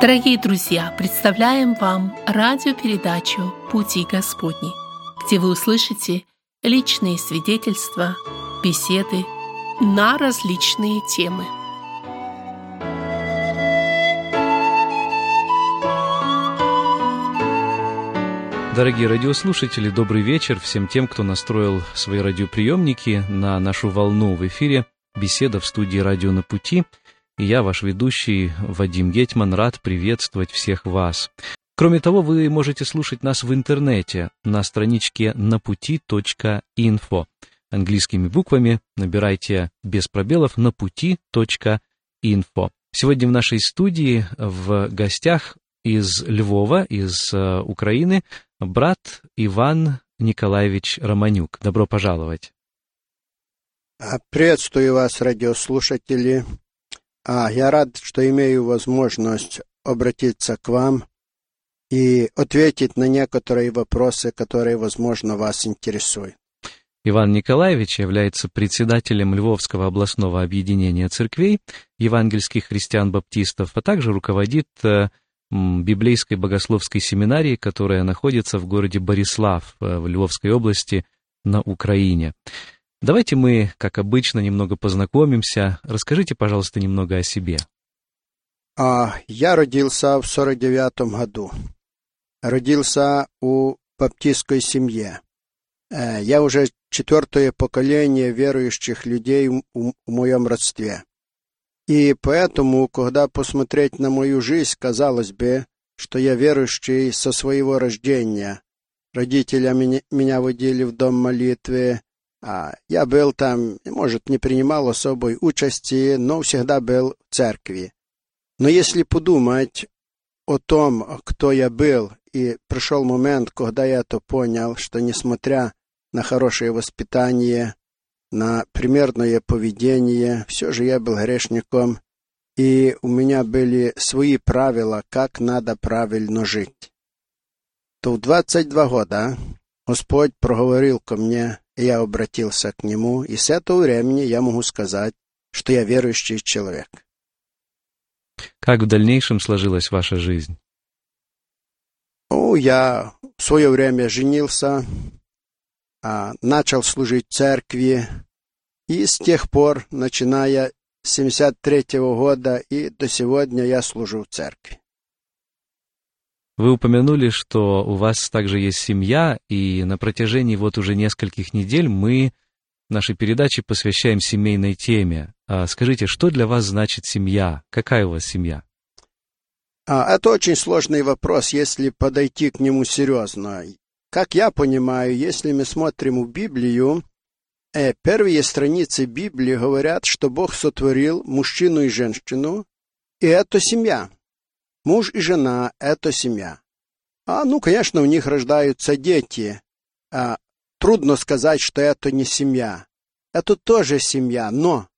Дорогие друзья, представляем вам радиопередачу «Пути Господни», где вы услышите личные свидетельства, беседы на различные темы. Дорогие радиослушатели, добрый вечер всем тем, кто настроил свои радиоприемники на нашу волну в эфире «Беседа в студии «Радио на пути». И я, ваш ведущий Вадим Гетман, рад приветствовать всех вас. Кроме того, вы можете слушать нас в интернете на страничке напути.инфо. Английскими буквами набирайте без пробелов напути.инфо. Сегодня в нашей студии в гостях из Львова, из э, Украины, брат Иван Николаевич Романюк. Добро пожаловать. Приветствую вас, радиослушатели. А, я рад, что имею возможность обратиться к вам и ответить на некоторые вопросы, которые, возможно, вас интересуют. Иван Николаевич является председателем Львовского областного объединения церквей евангельских христиан-баптистов, а также руководит э, библейской богословской семинарии, которая находится в городе Борислав э, в Львовской области на Украине. Давайте мы, как обычно, немного познакомимся. Расскажите, пожалуйста, немного о себе. А, я родился в 49 году. Родился у баптистской семье. Э, я уже четвертое поколение верующих людей в моем родстве. И поэтому, когда посмотреть на мою жизнь, казалось бы, что я верующий со своего рождения. Родители меня водили в дом молитвы, а я был там, может, не принимал особой участи, но всегда был в церкви. Но если подумать о том, кто я был, и пришел момент, когда я то понял, что несмотря на хорошее воспитание, на примерное поведение, все же я был грешником, и у меня были свои правила, как надо правильно жить. То в 22 года Господь проговорил ко мне, я обратился к Нему, и с этого времени я могу сказать, что я верующий человек. Как в дальнейшем сложилась ваша жизнь? Ну, я в свое время женился, а, начал служить церкви, и с тех пор, начиная с 73 -го года и до сегодня я служу в церкви. Вы упомянули, что у вас также есть семья, и на протяжении вот уже нескольких недель мы нашей передачи посвящаем семейной теме. А скажите, что для вас значит семья? Какая у вас семья? А, это очень сложный вопрос, если подойти к нему серьезно. Как я понимаю, если мы смотрим в Библию, э, первые страницы Библии говорят, что Бог сотворил мужчину и женщину, и это семья. Муж и жена — это семья. А, ну, конечно, у них рождаются дети. А, трудно сказать, что это не семья. Это тоже семья, но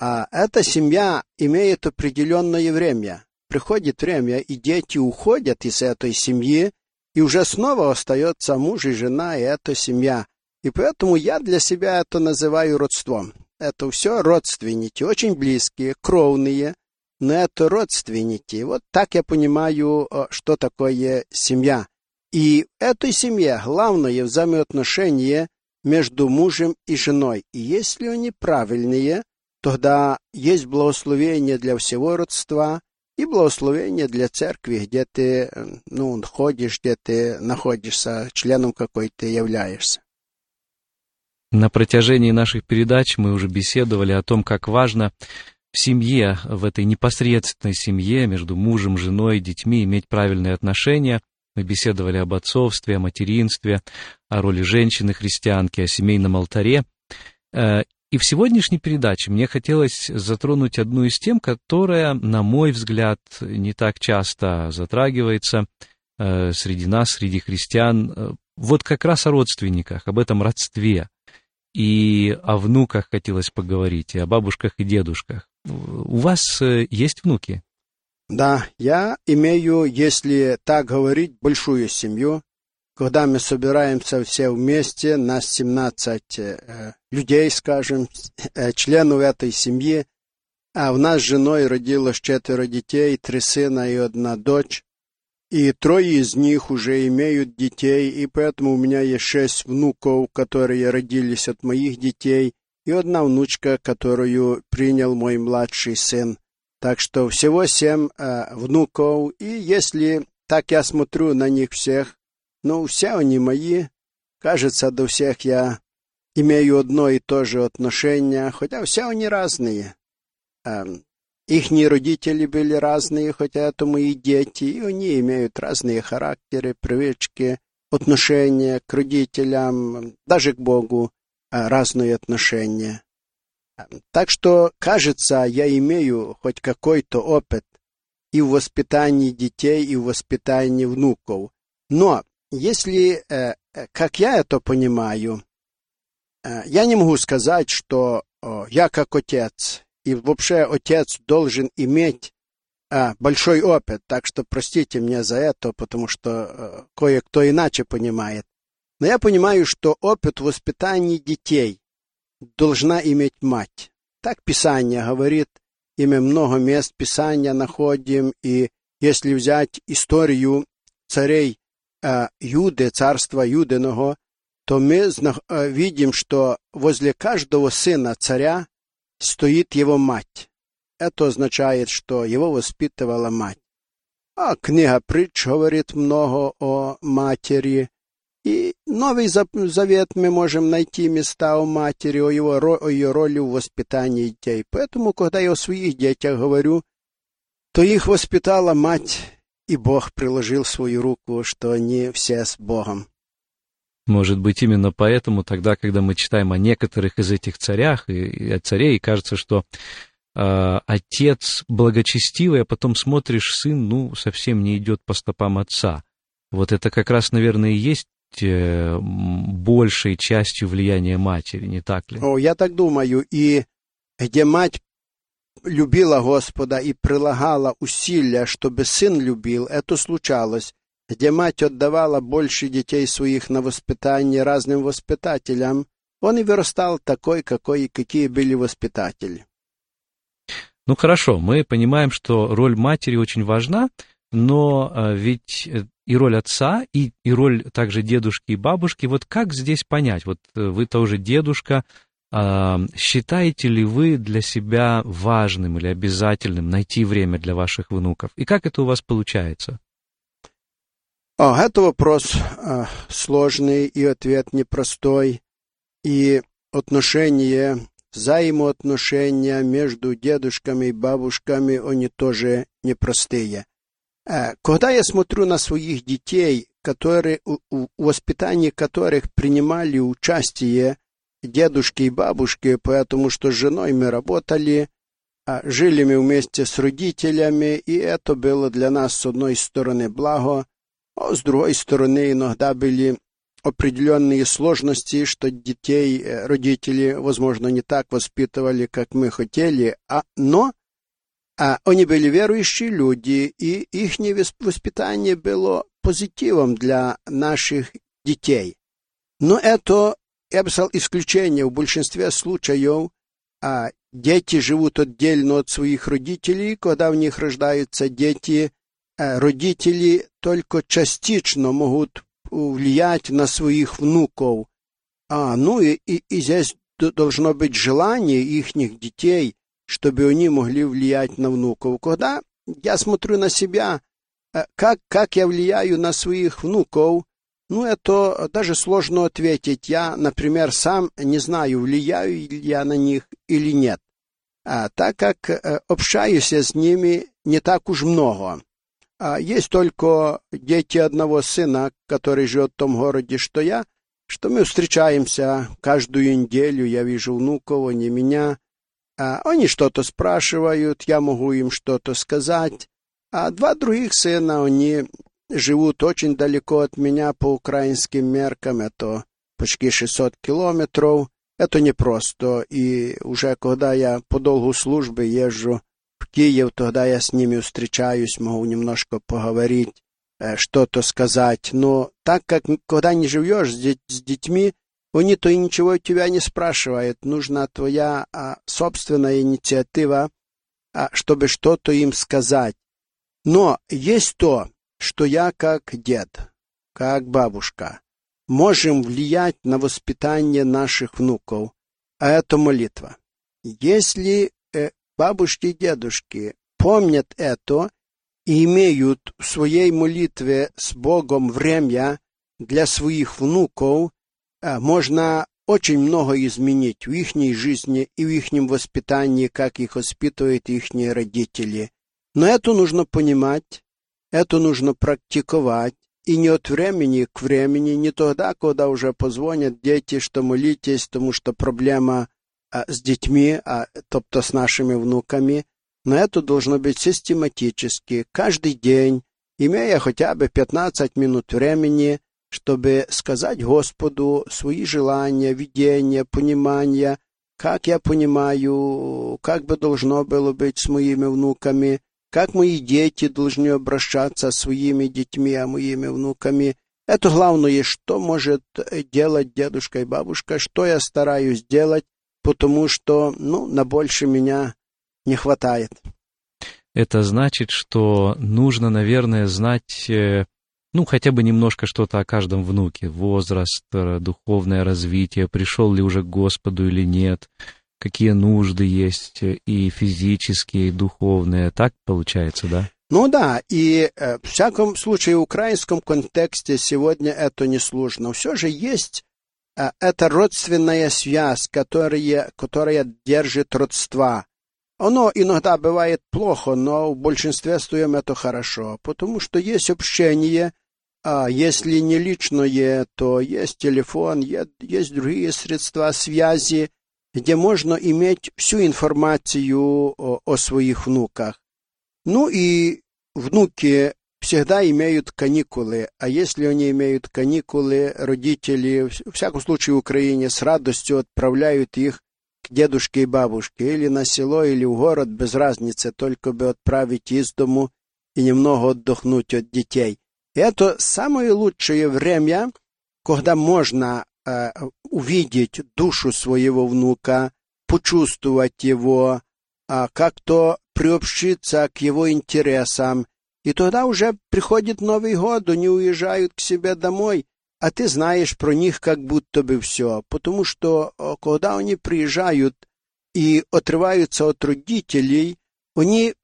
а, эта семья имеет определенное время. Приходит время, и дети уходят из этой семьи, и уже снова остается муж и жена, и эта семья. И поэтому я для себя это называю родством. Это все родственники, очень близкие, кровные, это родственники. Вот так я понимаю, э, что такое семья. И этой семье главное взаимоотношение между мужем и женой. И если они правильные, тогда есть благословение для всего родства и благословение для церкви, где ты э, ну, ходишь, где ты находишься, членом какой ты являешься. На протяжении наших передач мы уже беседовали о том, как важно в семье, в этой непосредственной семье между мужем, женой, детьми иметь правильные отношения. Мы беседовали об отцовстве, о материнстве, о роли женщины-христианки, о семейном алтаре. Э, и в сегодняшней передаче мне хотелось затронуть одну из тем, которая, на мой взгляд, не так часто затрагивается э, среди нас, среди христиан. Э, вот как раз о родственниках, об этом родстве. И о внуках хотелось поговорить, и о бабушках и дедушках. У вас э, есть внуки? Да, я имею, если так говорить, большую семью. Когда мы собираемся все вместе, нас 17 э, людей, скажем, э, членов этой семьи, А в нас з жіною родилось четверо детей, три сына и одна дочь. И трое из них уже имеют детей, и поэтому у меня есть шесть внуков, которые родились от моих детей, и одна внучка, которую принял мой младший сын. Так что всего семь э, внуков, и если так я смотрю на них всех, ну, все они мои, кажется, до всех я имею одно и то же отношение, хотя все они разные. Эм, Ихние родители были разные, хотя это мои дети, и они имеют разные характеры, привычки, отношения к родителям, даже к Богу э, разные отношения. Так что, кажется, я имею хоть какой-то опыт и в воспитании детей, и в воспитании внуков. Но если, э, э, как я это понимаю, я не могу сказать, что я как отец и вообще отец должен иметь большой опыт, так что простите меня за это, потому что кое-кто иначе понимает. Но я понимаю, что опыт воспитания детей должна иметь мать. Так Писание говорит, и мы много мест Писания находим, и если взять историю царей а, Юды, царства Юдиного, то мы видим, что возле каждого сына царя стоит его мать. Это означает, что его воспитывала мать. А книга притч говорит много о матери. И Новый Завет мы можем найти места о матери, о, его, о ее роли в воспитании детей. Поэтому, когда я о своих детях говорю, то их воспитала мать, и Бог приложил свою руку, что они все с Богом. Может быть, именно поэтому тогда, когда мы читаем о некоторых из этих царях и, и о царей, кажется, что э, отец благочестивый, а потом смотришь, сын, ну, совсем не идет по стопам отца. Вот это как раз, наверное, и есть большей частью влияния матери, не так ли? О, я так думаю. И где мать любила Господа и прилагала усилия, чтобы сын любил, это случалось где мать отдавала больше детей своих на воспитание разным воспитателям, он и вырастал такой, какой, какие были воспитатели. Ну хорошо, мы понимаем, что роль матери очень важна, но а, ведь э, и роль отца, и, и роль также дедушки и бабушки, вот как здесь понять? Вот э, вы тоже дедушка, а, считаете ли вы для себя важным или обязательным найти время для ваших внуков? И как это у вас получается? О, это вопрос э, сложный и ответ непростой. И отношения, взаимоотношения между дедушками и бабушками, они тоже непростые. Э, когда я смотрю на своих детей, которые, в воспитании которых принимали участие дедушки и бабушки, потому что с женой мы работали, жили мы вместе с родителями, и это было для нас, с одной стороны, благо, а с другой стороны, иногда были определенные сложности, что детей э, родители, возможно, не так воспитывали, как мы хотели, а, но а, они были верующие люди, и их воспитание было позитивом для наших детей. Но это, я бы сказал, исключение. В большинстве случаев а, дети живут отдельно от своих родителей, когда в них рождаются дети, Э, родители только частично могут влиять на своих внуков. А, ну и, и, и здесь должно быть желание их детей, чтобы они могли влиять на внуков. Когда я смотрю на себя, э, как, как я влияю на своих внуков, ну, это даже сложно ответить. Я, например, сам не знаю, влияю ли я на них или нет. А, так как э, общаюсь с ними не так уж много. А есть только дети одного сына, который живет в том городе, что я, что мы встречаемся каждую неделю, я вижу внуков, они меня. А они что-то спрашивают, я могу им что-то сказать. А два других сына, они живут очень далеко от меня по украинским меркам, это почти 600 километров. Это непросто, и уже когда я по долгу службы езжу в Киев, тогда я с ними встречаюсь, могу немножко поговорить, э, что-то сказать. Но так как когда не живешь с, с детьми, они то и ничего у тебя не спрашивают. Нужна твоя а, собственная инициатива, чтобы что-то им сказать. Но есть то, что я как дед, как бабушка, можем влиять на воспитание наших внуков, а это молитва. Если э, бабушки и дедушки помнят это и имеют в своей молитве с Богом время для своих внуков, можно очень много изменить в их жизни и в их воспитании, как их воспитывают их родители. Но это нужно понимать, это нужно практиковать, и не от времени к времени, не тогда, когда уже позвонят дети, что молитесь, потому что проблема а, с детьми, а, тобто с нашими внуками, но это должно быть систематически, каждый день, имея хотя бы 15 минут времени, чтобы сказать Господу свои желания, видения, понимания, как я понимаю, как бы должно было быть с моими внуками, как мои дети должны обращаться с своими детьми, а моими внуками. Это главное, что может делать дедушка и бабушка, что я стараюсь делать, потому что, ну, на больше меня не хватает. Это значит, что нужно, наверное, знать, э, ну, хотя бы немножко что-то о каждом внуке. Возраст, э, духовное развитие, пришел ли уже к Господу или нет, какие нужды есть э, и физические, и духовные. Так получается, да? Ну да, и э, в всяком случае в украинском контексте сегодня это не сложно. Все же есть э, эта родственная связь, которая, которая держит родства. Оно иногда бывает плохо, но в большинстве своем это хорошо, потому что есть общение, а если не личное, то есть телефон, есть другие средства связи, где можно иметь всю информацию о, о своих внуках. Ну и внуки всегда имеют каникулы, а если они имеют каникулы, родители, в всяком случае в Украине, с радостью отправляют их к дедушке и бабушке, или на село, или в город, без разницы, только бы отправить из дому и немного отдохнуть от детей. Это самое лучшее время, когда можно э, увидеть душу своего внука, почувствовать его, э, как-то приобщиться к его интересам. И тогда уже приходит Новый год, они уезжают к себе домой, а ты знаешь про них как будто бы все, потому что когда они приезжают и отрываются от родителей, они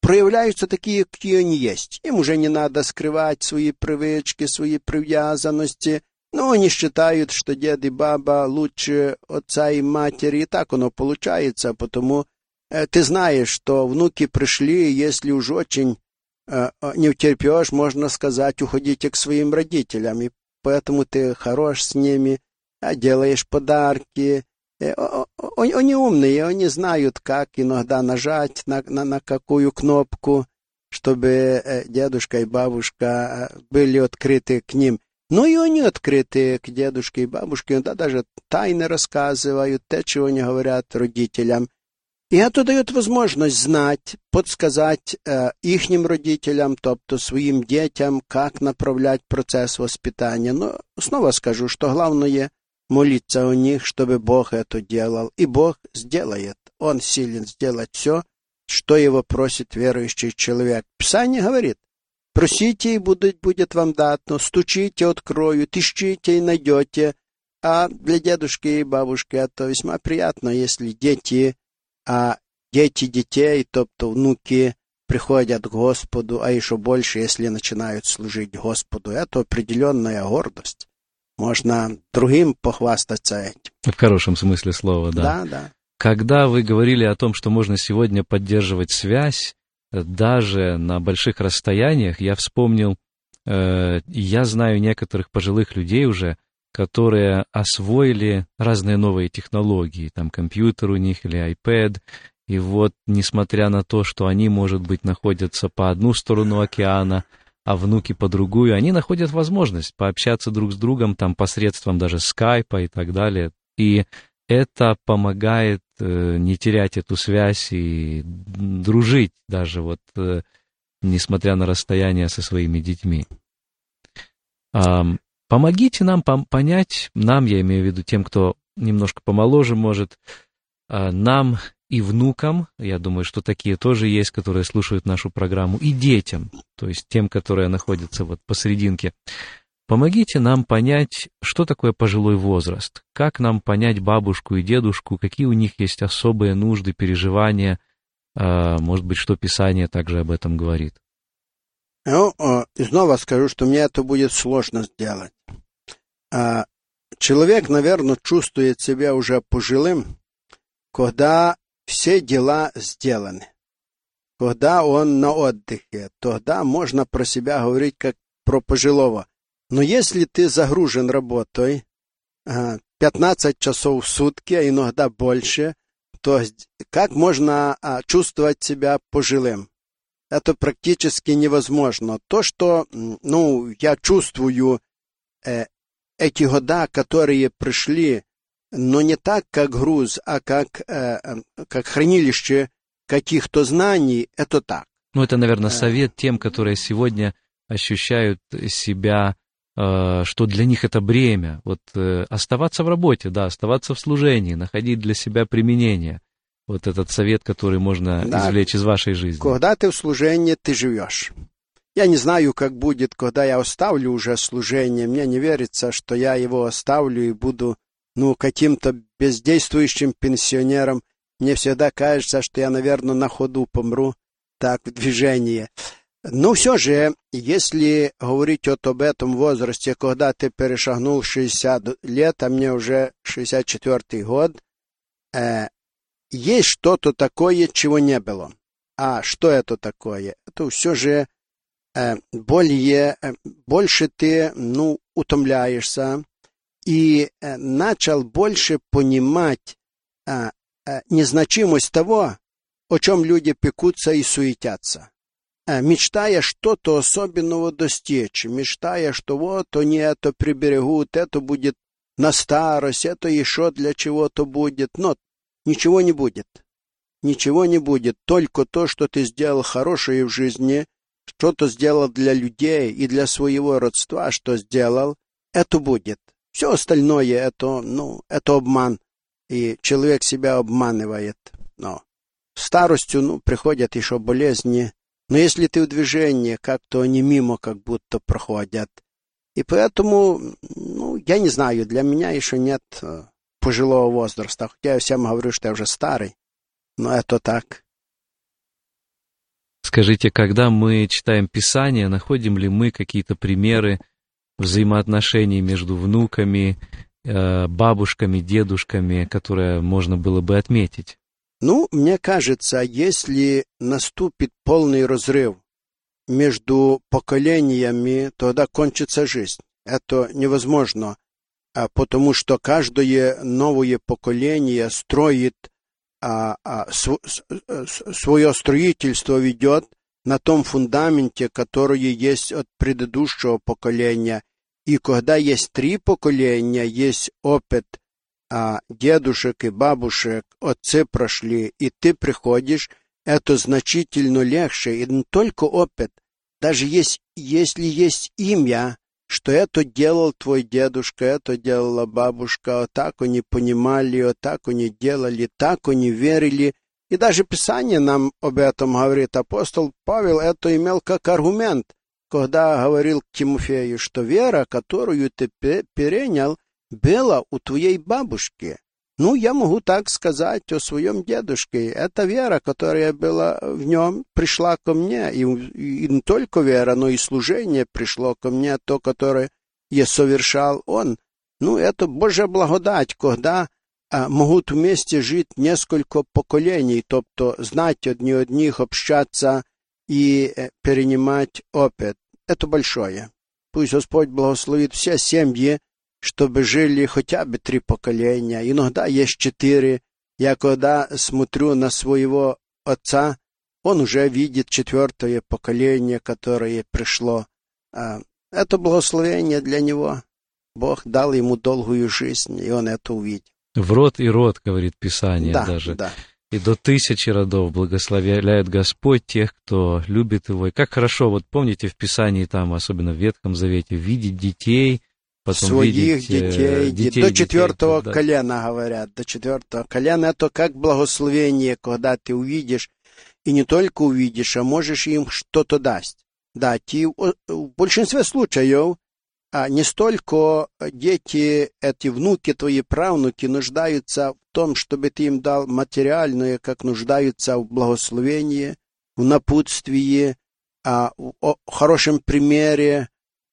проявляются такие, какие они есть. Им уже не надо скрывать свои привычки, свои привязанности, но они считают, что дед и баба лучше отца и матери, и так оно получается, потому э, ты знаешь, что внуки пришли, если уж очень э, не утерпешь, можно сказать, уходите к своим родителям, и поэтому ты хорош с ними, а делаешь подарки. Э, они умные, они знают, как иногда нажать на, на, на какую кнопку, чтобы э, дедушка и бабушка э, были открыты к ним. Ну и они открыты к дедушке и бабушке, иногда даже тайны рассказывают, те, чего не говорят родителям. И это дает возможность знать, подсказать э, ихнім родителям, тобто своим детям, как направлять процесс воспитания. Но снова скажу, что главное молиться о них, чтобы Бог это делал. И Бог сделает. Он силен сделать все, что его просит верующий человек. Писание говорит, просите, и будет, будет вам дано, стучите, откроют, ищите и найдете. А для дедушки и бабушки это весьма приятно, если дети а дети детей, тобто внуки, приходят к Господу, а еще больше, если начинают служить Господу. Это определенная гордость. Можно другим похвастаться этим. В хорошем смысле слова, да. Да, да. Когда вы говорили о том, что можно сегодня поддерживать связь, даже на больших расстояниях, я вспомнил, э, я знаю некоторых пожилых людей уже, которые освоили разные новые технологии, там компьютер у них или iPad, и вот, несмотря на то, что они, может быть, находятся по одну сторону океана, а внуки по другую, они находят возможность пообщаться друг с другом там посредством даже скайпа и так далее. И это помогает э, не терять эту связь и дружить даже вот, э, несмотря на расстояние со своими детьми. Помогите нам понять, нам, я имею в виду тем, кто немножко помоложе может, а, нам и внукам, я думаю, что такие тоже есть, которые слушают нашу программу, и детям, то есть тем, которые находятся вот посерединке. Помогите нам понять, что такое пожилой возраст, как нам понять бабушку и дедушку, какие у них есть особые нужды, переживания, а, может быть, что Писание также об этом говорит. Ну, и снова скажу, что мне это будет сложно сделать. А, человек, наверное, чувствует себя уже пожилым, когда все дела сделаны. Когда он на отдыхе, тогда можно про себя говорить как про пожилого. Но если ты загружен работой 15 часов в сутки, а иногда больше, то как можно а, чувствовать себя пожилым? Это практически невозможно. То, что ну, я чувствую э, эти года, которые пришли, но не так, как груз, а как, э, как хранилище каких-то знаний, это так. Ну, это, наверное, э. совет тем, которые сегодня ощущают себя Э, что для них это бремя. Вот э, оставаться в работе, да, оставаться в служении, находить для себя применение. Вот этот совет, который можно да. извлечь из вашей жизни. Когда ты в служении, ты живешь. Я не знаю, как будет, когда я оставлю уже служение. Мне не верится, что я его оставлю и буду, ну, каким-то бездействующим пенсионером. Мне всегда кажется, что я, наверное, на ходу помру так в движении. Но все же, если говорить вот об этом возрасте, когда ты перешагнул 60 лет, а мне уже 64 год, э, есть что-то такое, чего не было. А что это такое? Это все же более, э, больше ты, ну, утомляешься и э, начал больше понимать э, э, незначимость того, о чем люди пекутся и суетятся. Э, мечтая что-то особенного достичь, мечтая, что вот они это приберегут, это будет на старость, это еще для чего-то будет, но ничего не будет. Ничего не будет, только то, что ты сделал хорошее в жизни, что-то сделал для людей и для своего родства, что сделал, это будет. Все остальное это, ну, это обман, и человек себя обманывает. Но старостью, ну, приходят еще болезни, но если ты в движении, как-то они мимо как будто проходят. И поэтому, ну, я не знаю, для меня еще нет э, пожилого возраста. Хотя я всем говорю, что я уже старый. Но это так. Скажите, когда мы читаем Писание, находим ли мы какие-то примеры взаимоотношений между внуками, э, бабушками, дедушками, которые можно было бы отметить? Ну, мне кажется, если наступит полный разрыв между поколениями, тогда кончится жизнь. Это невозможно, а потому что каждое новое поколение строит свое строительство ведет на том фундаменте, который есть от предыдущего поколения. И когда есть три поколения, есть опыт а дедушек и бабушек, отцы прошли, и ты приходишь, это значительно легче, и не только опыт, даже есть, если есть имя, что это делал твой дедушка, это делала бабушка, вот так они понимали, вот так они делали, так они верили. И даже Писание нам об этом говорит. Апостол Павел это имел как аргумент, когда говорил к Тимофею, что вера, которую ты перенял, была у твоей бабушки. Ну, я могу так сказать о своем дедушке. Эта вера, которая была в нем, пришла ко мне. И, и не только вера, но и служение пришло ко мне, то, которое я совершал он. Ну, это Божья благодать, когда а, могут вместе жить несколько поколений, тобто знать одни одних, общаться и э, перенимать опыт. Это большое. Пусть Господь благословит все семьи, чтобы жили хотя бы три поколения. Иногда есть четыре. Я когда смотрю на своего отца, он уже видит четвертое поколение, которое пришло. А, это благословение для него. Бог дал ему долгую жизнь, и он это увидел. В род и род, говорит Писание да, даже. Да. И до тысячи родов благословляет Господь тех, кто любит Его. И как хорошо, вот помните в Писании, там, особенно в Ветхом Завете, видеть детей, потом своих видеть, э, детей, детей, до четвертого детей, колена, говорят, до четвертого колена. Это как благословение, когда ты увидишь, и не только увидишь, а можешь им что-то дать. Дать. И в большинстве случаев а не столько дети, эти внуки твои, правнуки, нуждаются в том, чтобы ты им дал материальное, как нуждаются в благословении, в напутствии, а, о хорошем примере,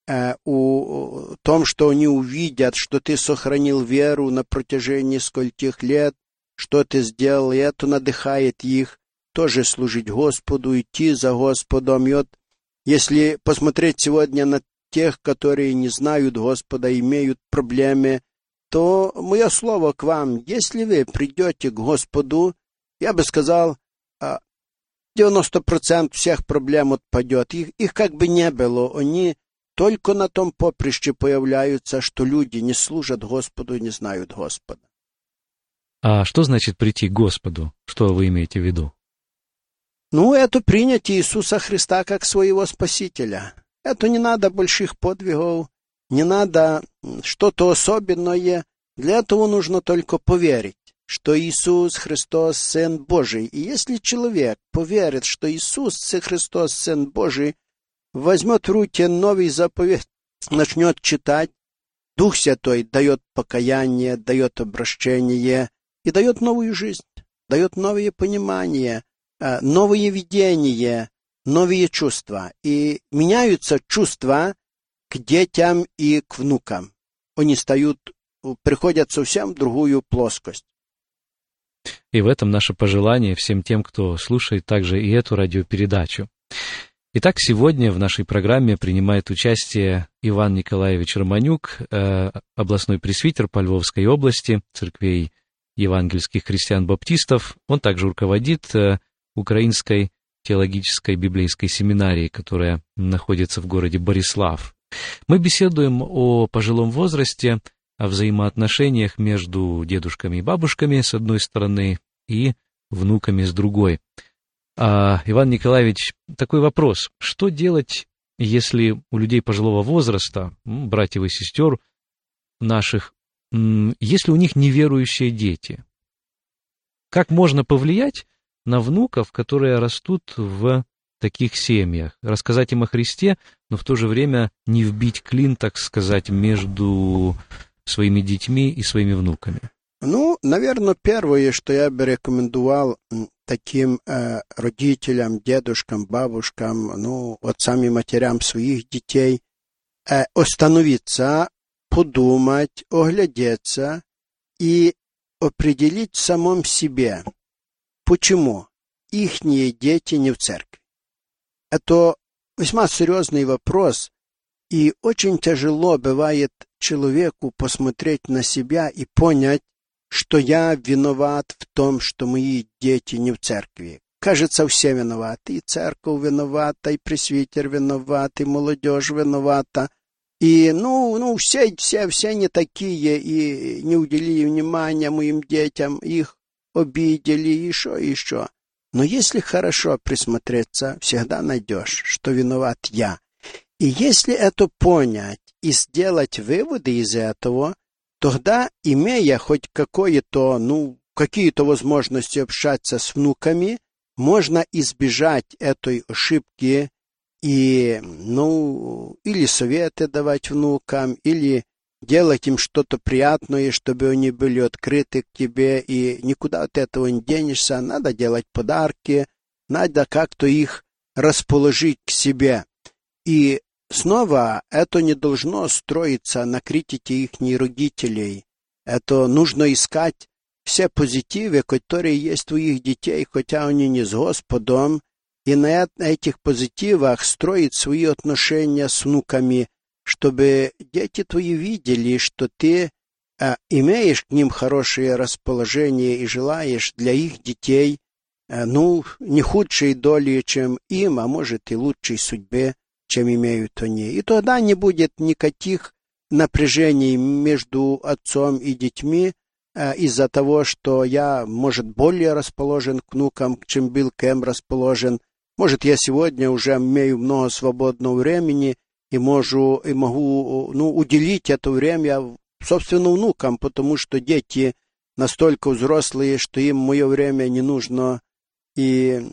э, у том, что они увидят, что ты сохранил веру на протяжении скольких лет, что ты сделал, и это надыхает их тоже служить Господу, идти за Господом. И вот если посмотреть сегодня на тех, которые не знают Господа, имеют проблемы, то мое слово к вам, если вы придете к Господу, я бы сказал, 90% а, всех проблем отпадет. Их, их как бы не было, они только на том поприще появляются, что люди не служат Господу и не знают Господа. А что значит прийти к Господу? Что вы имеете в виду? Ну, это принять Иисуса Христа как своего Спасителя. Это не надо больших подвигов, не надо что-то особенное. Для этого нужно только поверить, что Иисус Христос Сын Божий. И если человек поверит, что Иисус Христос Сын Божий, возьмет в руки новый заповедь, начнет читать, Дух Святой дает покаяние, дает обращение и дает новую жизнь, дает новые понимания, э, новые видения, новые чувства. И меняются чувства к детям и к внукам. Они стают, приходят совсем в другую плоскость. И в этом наше пожелание всем тем, кто слушает также и эту радиопередачу. Итак, сегодня в нашей программе принимает участие Иван Николаевич Романюк, э, областной пресвитер по Львовской области, церквей евангельских христиан-баптистов. Он также руководит э, украинской теологической библейской семинарии, которая находится в городе Борислав. Мы беседуем о пожилом возрасте, о взаимоотношениях между дедушками и бабушками с одной стороны и внуками с другой. А, Иван Николаевич, такой вопрос. Что делать, если у людей пожилого возраста, братьев и сестер наших, если у них неверующие дети? Как можно повлиять на внуков, которые растут в таких семьях, рассказать им о Христе, но в то же время не вбить клин, так сказать, между своими детьми и своими внуками? Ну, наверное, первое, что я бы рекомендовал таким э, родителям, дедушкам, бабушкам, ну, отцам и матерям своих детей, э, остановиться, подумать, оглядеться и определить в самом себе, Почему ихние дети не в церкви? Это весьма серьезный вопрос, и очень тяжело бывает человеку посмотреть на себя и понять, что я виноват в том, что мои дети не в церкви. Кажется, все виноваты. И церковь виновата, и пресвитер виноват, и молодежь виновата. И, ну, ну, все, все, все не такие, и не уделили внимания моим детям, их обидели, еще, еще. Но если хорошо присмотреться, всегда найдешь, что виноват я. И если это понять и сделать выводы из этого, тогда, имея хоть какое-то, ну, какие-то возможности общаться с внуками, можно избежать этой ошибки и, ну, или советы давать внукам, или делать им что-то приятное, чтобы они были открыты к тебе, и никуда от этого не денешься. Надо делать подарки, надо как-то их расположить к себе. И снова это не должно строиться на критике их родителей. Это нужно искать все позитивы, которые есть у их детей, хотя они не с Господом, и на этих позитивах строить свои отношения с внуками, чтобы дети твои видели, что ты а, имеешь к ним хорошее расположение и желаешь для их детей, а, ну, не худшей доли, чем им, а может и лучшей судьбе, чем имеют они. И тогда не будет никаких напряжений между отцом и детьми а, из-за того, что я, может, более расположен к внукам, чем был Кэм расположен. Может, я сегодня уже имею много свободного времени, и могу, и могу ну, уделить это время, собственно, внукам, потому что дети настолько взрослые, что им мое время не нужно, и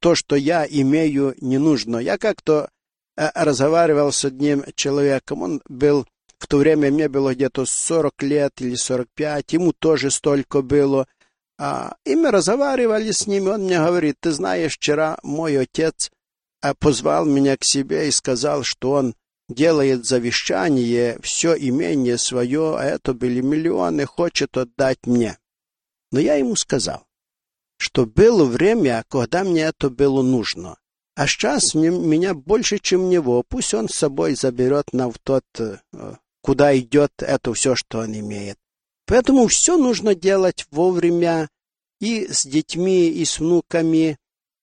то, что я имею, не нужно. Я как-то э, разговаривал с одним человеком, он был, в то время мне было где-то 40 лет или 45, ему тоже столько было, а, и мы разговаривали с ним, он мне говорит, ты знаешь, вчера мой отец а, позвал меня к себе и сказал, что он делает завещание, все имение свое, а это были миллионы, хочет отдать мне. Но я ему сказал, что было время, когда мне это было нужно. А сейчас меня больше, чем него. Пусть он с собой заберет на в тот, э, куда идет это все, что он имеет. Поэтому все нужно делать вовремя и с детьми, и с внуками,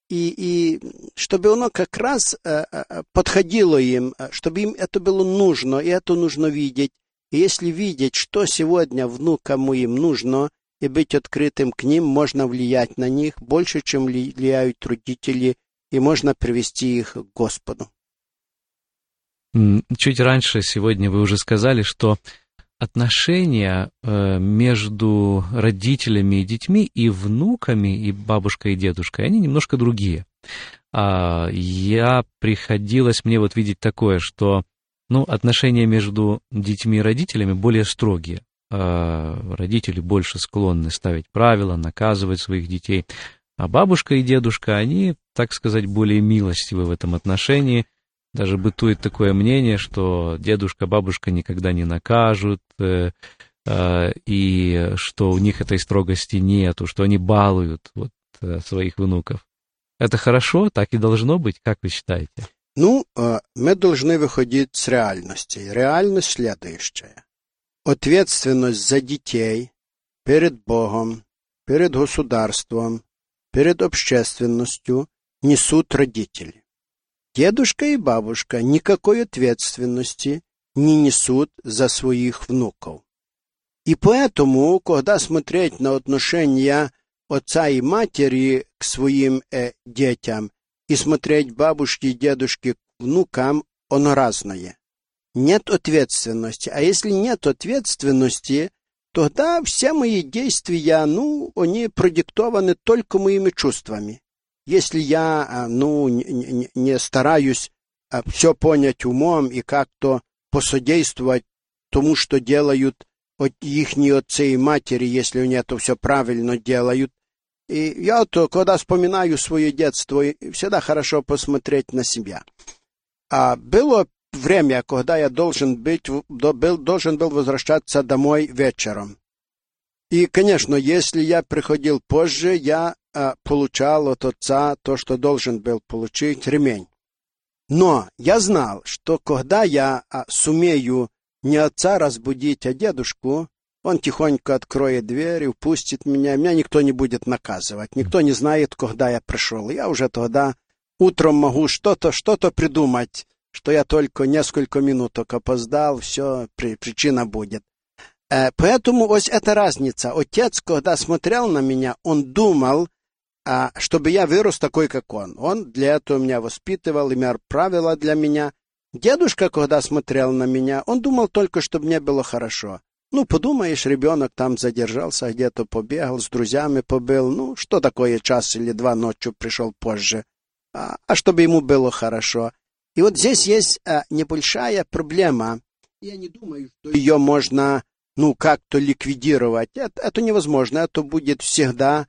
и, и чтобы оно как раз э, э, подходило им, чтобы им это было нужно, и это нужно видеть. И если видеть, что сегодня внукам моим нужно, и быть открытым к ним, можно влиять на них больше, чем влияют родители, и можно привести их к Господу. Чуть раньше сегодня вы уже сказали, что отношения э, между родителями и детьми и внуками, и бабушкой и дедушкой, они немножко другие. А, я приходилось мне вот видеть такое, что ну, отношения между детьми и родителями более строгие. А, родители больше склонны ставить правила, наказывать своих детей. А бабушка и дедушка, они, так сказать, более милостивы в этом отношении – даже бытует такое мнение, что дедушка, бабушка никогда не накажут, э, э, и что у них этой строгости нету, что они балуют вот, э, своих внуков. Это хорошо, так и должно быть, как вы считаете? Ну, мы должны выходить с реальности. Реальность следующая. Ответственность за детей перед Богом, перед государством, перед общественностью несут родители. Дедушка и бабушка никакой ответственности не несут за своих внуков. И поэтому, когда смотреть на отношения отца и матери к своим э, детям и смотреть бабушки и дедушки к внукам, оно разное. Нет ответственности. А если нет ответственности, тогда все мои действия, ну, они продиктованы только моими чувствами. Если я, а, ну, не, стараюсь а, все понять умом и как-то посодействовать тому, что делают их отцы и матери, если они это все правильно делают. И я то, когда вспоминаю свое детство, всегда хорошо посмотреть на себя. А было время, когда я должен быть, был, должен был возвращаться домой вечером. И, конечно, если я приходил позже, я получал от отца то, что должен был получить ремень. Но я знал, что когда я а, сумею не отца разбудить, а дедушку, он тихонько откроет дверь и впустит меня, меня никто не будет наказывать, никто не знает, когда я пришел. Я уже тогда утром могу что-то что-то придумать, что я только несколько минуток опоздал, все, при, причина будет. Э, поэтому вот эта разница. Отец, когда смотрел на меня, он думал, чтобы я вырос такой, как он. Он для этого меня воспитывал, имел правила для меня. Дедушка, когда смотрел на меня, он думал только, чтобы мне было хорошо. Ну, подумаешь, ребенок там задержался, где-то побегал, с друзьями побыл. Ну, что такое час или два ночью пришел позже. А, а чтобы ему было хорошо. И вот здесь есть а, небольшая проблема. Я не думаю, что ее можно ну, как-то ликвидировать. Это, это невозможно, это будет всегда.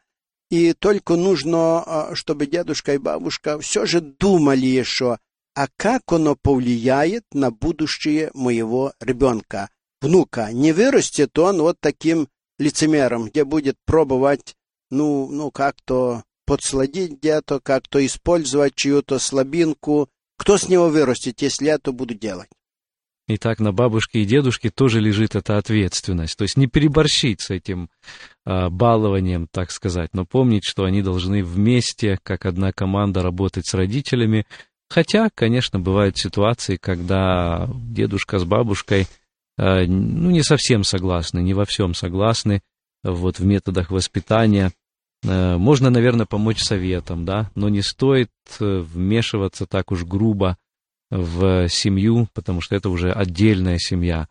И только нужно, а, чтобы дедушка и бабушка все же думали еще, а как оно повлияет на будущее моего ребенка, внука. Не вырастет он вот таким лицемером, где будет пробовать, ну, ну как-то подсладить где-то, как-то использовать чью-то слабинку. Кто с него вырастет, если я это буду делать? И так на бабушке и дедушке тоже лежит эта ответственность. То есть не переборщить с этим э, балованием, так сказать, но помнить, что они должны вместе, как одна команда, работать с родителями. Хотя, конечно, бывают ситуации, когда дедушка с бабушкой э, ну, не совсем согласны, не во всем согласны вот, в методах воспитания. Э, можно, наверное, помочь советом, да, но не стоит вмешиваться так уж грубо в семью, потому что это уже отдельная семья.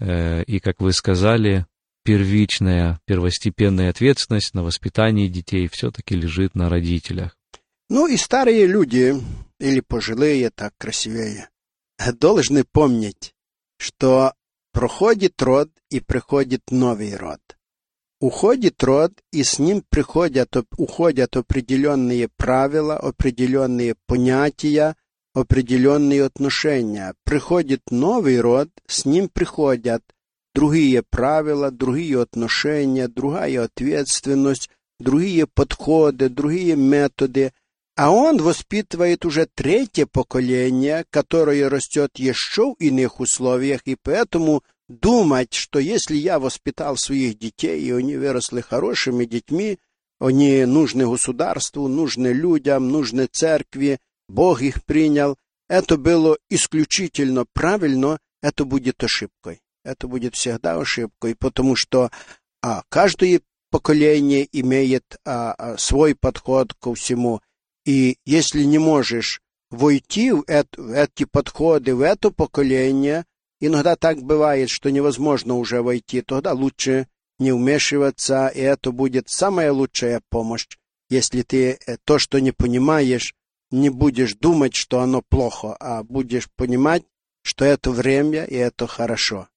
Э, и, как вы сказали, первичная, первостепенная ответственность на воспитание детей все-таки лежит на родителях. Ну и старые люди, или пожилые, так красивее, должны помнить, что проходит род и приходит новый род. Уходит род, и с ним приходят, уходят определенные правила, определенные понятия, определенные отношения. Приходит новый род, с ним приходят другие правила, другие отношения, другая ответственность, другие подходы, другие методы. А он воспитывает уже третье поколение, которое растет еще в иных условиях, и поэтому думать, что если я воспитал своих детей, и они выросли хорошими детьми, они нужны государству, нужны людям, нужны церкви, Бог их принял, это было исключительно правильно, это будет ошибкой. Это будет всегда ошибкой, потому что а, каждое поколение имеет а, а, свой подход ко всему. И если не можешь войти в, это, в эти подходы, в это поколение, иногда так бывает, что невозможно уже войти, тогда лучше не вмешиваться, и это будет самая лучшая помощь, если ты э, то, что не понимаешь, не будешь думать, что оно плохо, а будешь понимать, что это время и это хорошо.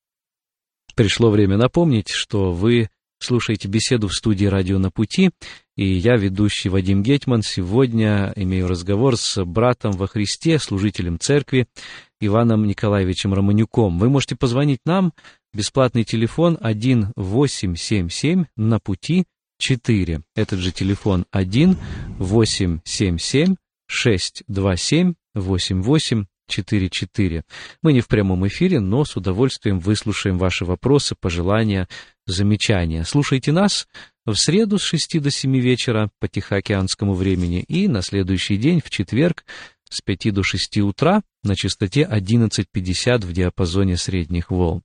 Пришло время напомнить, что вы слушаете беседу в студии «Радио на пути», и я, ведущий Вадим Гетман, сегодня имею разговор с братом во Христе, служителем церкви Иваном Николаевичем Романюком. Вы можете позвонить нам, бесплатный телефон 1877 на пути 4. Этот же телефон 1877 627 8844. Мы не в прямом эфире, но с удовольствием выслушаем ваши вопросы, пожелания, замечания. Слушайте нас в среду с 6 до 7 вечера по Тихоокеанскому времени и на следующий день, в четверг, с 5 до 6 утра на частоте 11.50 в диапазоне средних волн.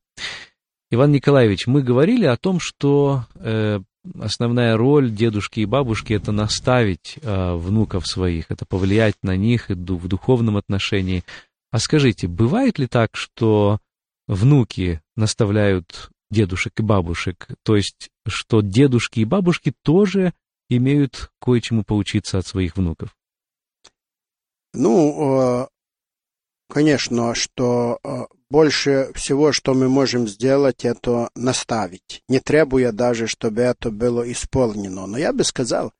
Иван Николаевич, мы говорили о том, что э, основная роль дедушки и бабушки это наставить э, внуков своих, это повлиять на них и в духовном отношении. А скажите, бывает ли так, что внуки наставляют дедушек и бабушек, то есть, что дедушки и бабушки тоже имеют кое-чему поучиться от своих внуков? Ну, э, конечно, что э, больше всего, что мы можем сделать, это наставить, не требуя даже, чтобы это было исполнено. Но я бы сказал,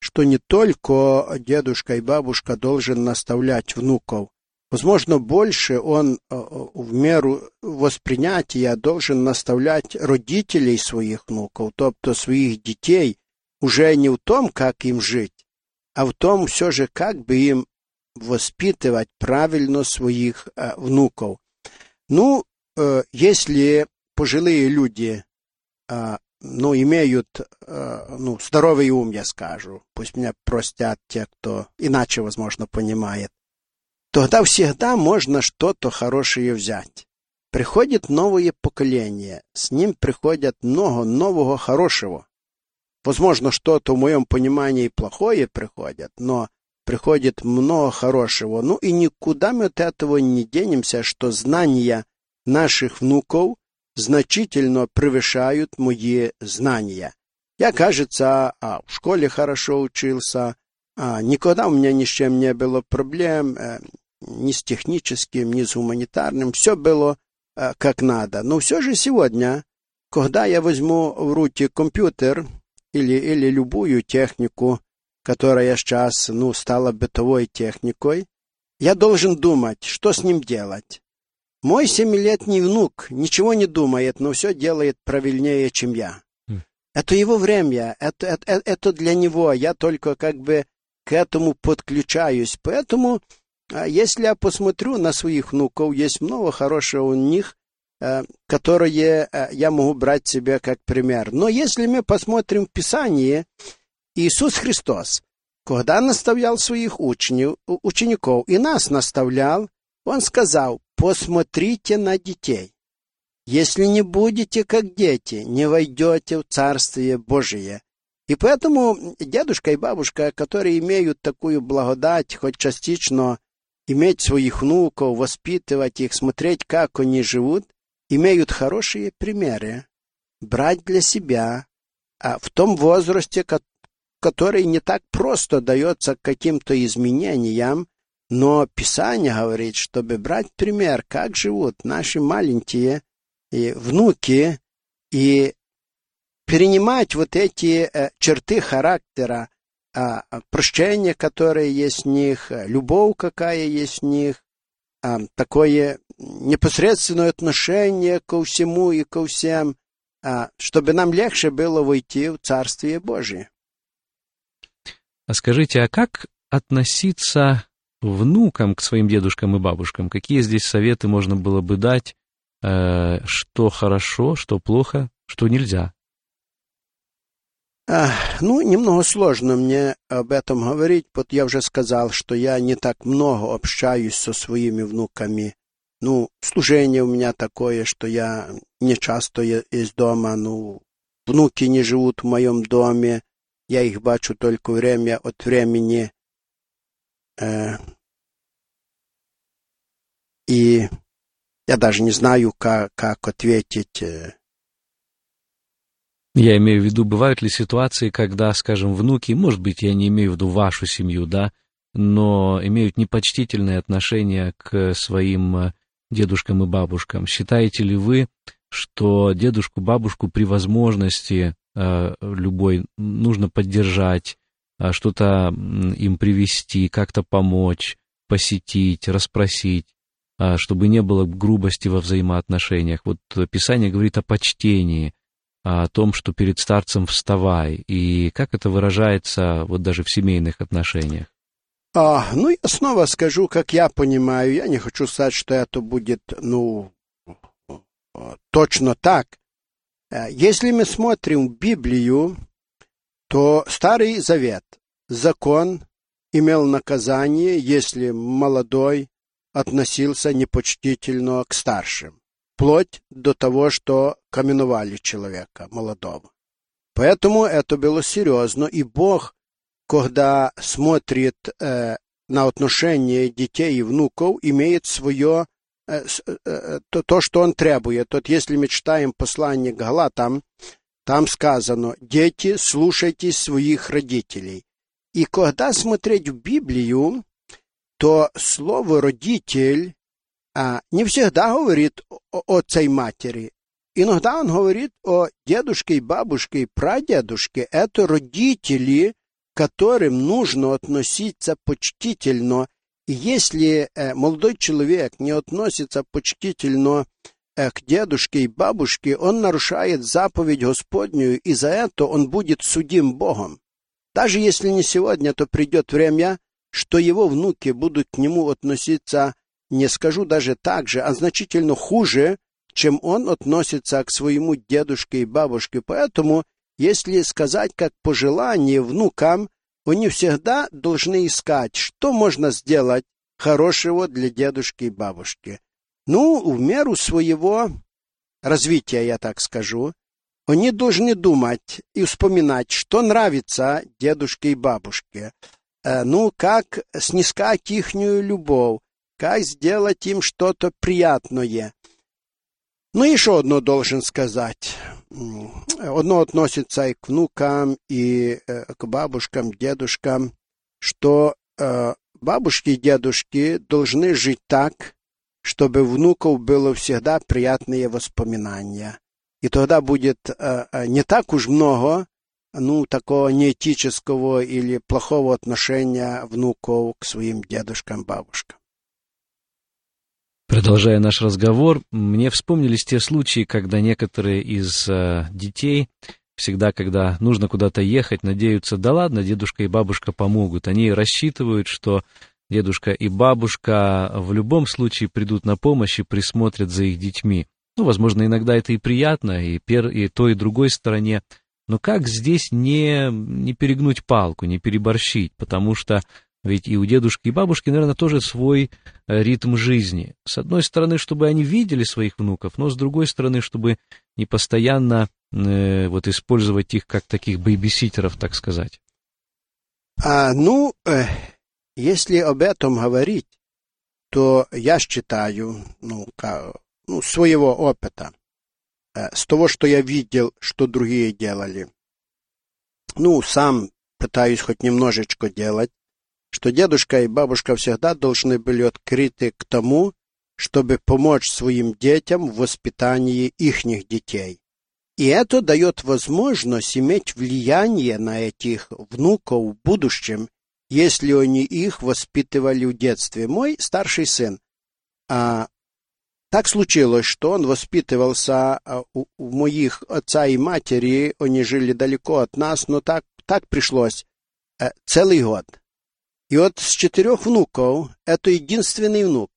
что не только дедушка и бабушка должен наставлять внуков. Возможно, больше он э, в меру воспринятия должен наставлять родителей своих внуков, тобто своих детей, уже не в том, как им жить, а в том все же, как бы им воспитывать правильно своих э, внуков. Ну, э, если пожилые люди, э, ну, имеют, э, ну, здоровый ум, я скажу, пусть меня простят те, кто иначе, возможно, понимает, тогда всегда можно что-то хорошее взять. Приходит новое поколение, с ним приходят много нового хорошего. Возможно, что-то в моем понимании плохое приходит, но приходит много хорошего. Ну и никуда мы от этого не денемся, что знания наших внуков значительно превышают мои знания. Я, кажется, а, в школе хорошо учился, а, никогда у меня ни с чем не было проблем, э, ни с техническим, ни с гуманитарным, все было э, как надо. Но все же сегодня, когда я возьму в руки компьютер или, или любую технику, которая сейчас, ну, стала бытовой техникой, я должен думать, что с ним делать. Мой семилетний внук ничего не думает, но все делает правильнее, чем я. Mm. Это его время, это, это, это для него, я только как бы к этому подключаюсь. Поэтому, а, если я посмотрю на своих внуков, есть много хорошего у них, э, которые э, я могу брать себе как пример. Но если мы посмотрим в Писании, Иисус Христос, когда наставлял своих учнев, учеников и нас наставлял, он сказал, посмотрите на детей. Если не будете как дети, не войдете в Царствие Божие. И поэтому дедушка и бабушка, которые имеют такую благодать, хоть частично иметь своих внуков, воспитывать их, смотреть, как они живут, имеют хорошие примеры, брать для себя, а в том возрасте, который не так просто дается каким-то изменениям, но Писание говорит, чтобы брать пример, как живут наши маленькие и внуки, и перенимать вот эти э, черты характера, а, прощение, которое есть в них, любовь, какая есть в них, а, такое непосредственное отношение ко всему и ко всем, чтобы нам легче было войти в Царствие Божие. А скажите, а как относиться внукам к своим дедушкам и бабушкам? Какие здесь советы можно было бы дать, э, что хорошо, что плохо, что нельзя? А, ну, немного сложно мне об этом говорить, вот я уже сказал, что я не так много общаюсь со своими внуками. Ну, служение у меня такое, что я не часто есть дома, ну, внуки не живут в моем доме, я их бачу только время от времени. Э, и я даже не знаю, как, как ответить. Э. Я имею в виду, бывают ли ситуации, когда, скажем, внуки, может быть, я не имею в виду вашу семью, да, но имеют непочтительное отношение к своим э, дедушкам и бабушкам. Считаете ли вы, что дедушку, бабушку при возможности любой нужно поддержать, э, что-то им привести, как-то помочь, посетить, расспросить, э, чтобы не было грубости во взаимоотношениях. Вот Писание говорит о почтении, о том, что перед старцем вставай, и как это выражается вот даже в семейных отношениях. А, ну, я снова скажу, как я понимаю, я не хочу сказать, что это будет, ну, точно так, Э, если мы смотрим Библию, то Старый Завет, закон имел наказание, если молодой относился непочтительно к старшим, вплоть до того, что каменували человека молодого. Поэтому это было серьезно, и Бог, когда смотрит э, на отношения детей и внуков, имеет свое Э, э, э, то, то, что он требует. Вот если мы читаем послание к Галатам, там сказано, дети, слушайтесь своих родителей. И когда смотреть в Библию, то слово «родитель» а, не всегда говорит о отце и матери. Иногда он говорит о дедушке и бабушке и прадедушке. Это родители, к которым нужно относиться почтительно и если э, молодой человек не относится почтительно э, к дедушке и бабушке, он нарушает заповедь Господню, и за это он будет судим Богом. Даже если не сегодня, то придет время, что его внуки будут к нему относиться, не скажу даже так же, а значительно хуже, чем он относится к своему дедушке и бабушке. Поэтому, если сказать как пожелание внукам, они всегда должны искать, что можно сделать хорошего для дедушки и бабушки. Ну, в меру своего развития, я так скажу, они должны думать и вспоминать, что нравится дедушке и бабушке. Э, ну, как снискать ихнюю любовь, как сделать им что-то приятное. Ну, еще одно должен сказать. Одно относится и к внукам, и э, к бабушкам, дедушкам, что э, бабушки и дедушки должны жить так, чтобы внуков было всегда приятные воспоминания. И тогда будет э, не так уж много ну, такого неэтического или плохого отношения внуков к своим дедушкам, бабушкам. Продолжая наш разговор, мне вспомнились те случаи, когда некоторые из э, детей всегда, когда нужно куда-то ехать, надеются, да ладно, дедушка и бабушка помогут. Они рассчитывают, что дедушка и бабушка в любом случае придут на помощь и присмотрят за их детьми. Ну, возможно, иногда это и приятно, и, пер, и той, и другой стороне. Но как здесь не, не перегнуть палку, не переборщить? Потому что ведь и у дедушки и бабушки, наверное, тоже свой э, ритм жизни. С одной стороны, чтобы они видели своих внуков, но с другой стороны, чтобы не постоянно э, вот использовать их как таких бейбиситеров, так сказать. А, ну, э, если об этом говорить, то я считаю, ну, ну, своего опыта, э, с того, что я видел, что другие делали, ну, сам пытаюсь хоть немножечко делать, что дедушка и бабушка всегда должны были открыты к тому, чтобы помочь своим детям в воспитании ихних детей. И это дает возможность иметь влияние на этих внуков в будущем, если они их воспитывали в детстве. Мой старший сын, а, так случилось, что он воспитывался а, у, у моих отца и матери, они жили далеко от нас, но так, так пришлось а, целый год. И вот с четырех внуков это единственный внук,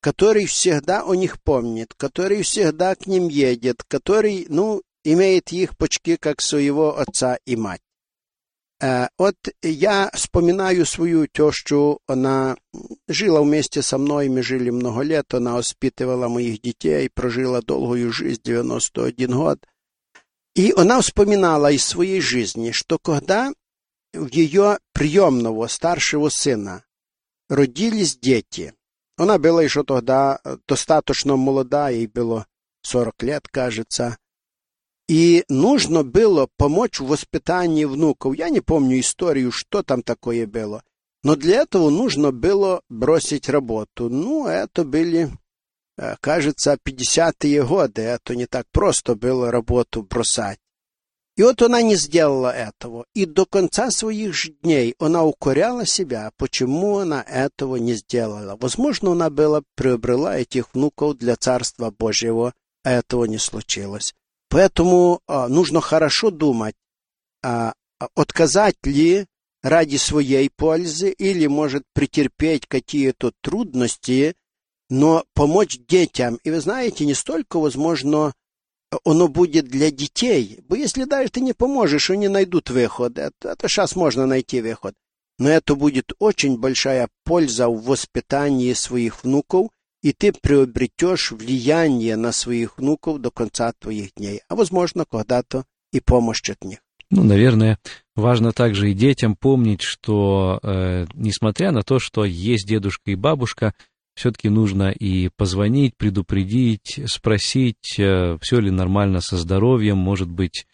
который всегда о них помнит, который всегда к ним едет, который, ну, имеет их почти как своего отца и мать. Э, вот я вспоминаю свою тещу, она жила вместе со мной, мы жили много лет, она воспитывала моих детей, прожила долгую жизнь, 91 год. И она вспоминала из своей жизни, что когда ее приемного старшего сына родились дети, она была еще тогда достаточно молода, ей было 40 лет, кажется, и нужно было помочь в воспитании внуков. Я не помню историю, что там такое было. Но для этого нужно было бросить работу. Ну, это были, э, кажется, 50-е годы. Это не так просто было работу бросать. И вот она не сделала этого. И до конца своих дней она укоряла себя, почему она этого не сделала. Возможно, она была приобрела этих внуков для Царства Божьего, а этого не случилось. Поэтому а, нужно хорошо думать, а, отказать ли ради своей пользы или, может, претерпеть какие-то трудности, но помочь детям. И вы знаете, не столько, возможно, оно будет для детей. Бо если даже ты не поможешь, они найдут выход. Это, это сейчас можно найти выход. Но это будет очень большая польза в воспитании своих внуков, и ты приобретешь влияние на своих внуков до конца твоих дней. А возможно, когда-то и помощь от них. Ну, наверное, важно также и детям помнить, что, э, несмотря на то, что есть дедушка и бабушка, все-таки нужно и позвонить, предупредить, спросить, э, все ли нормально со здоровьем, может быть,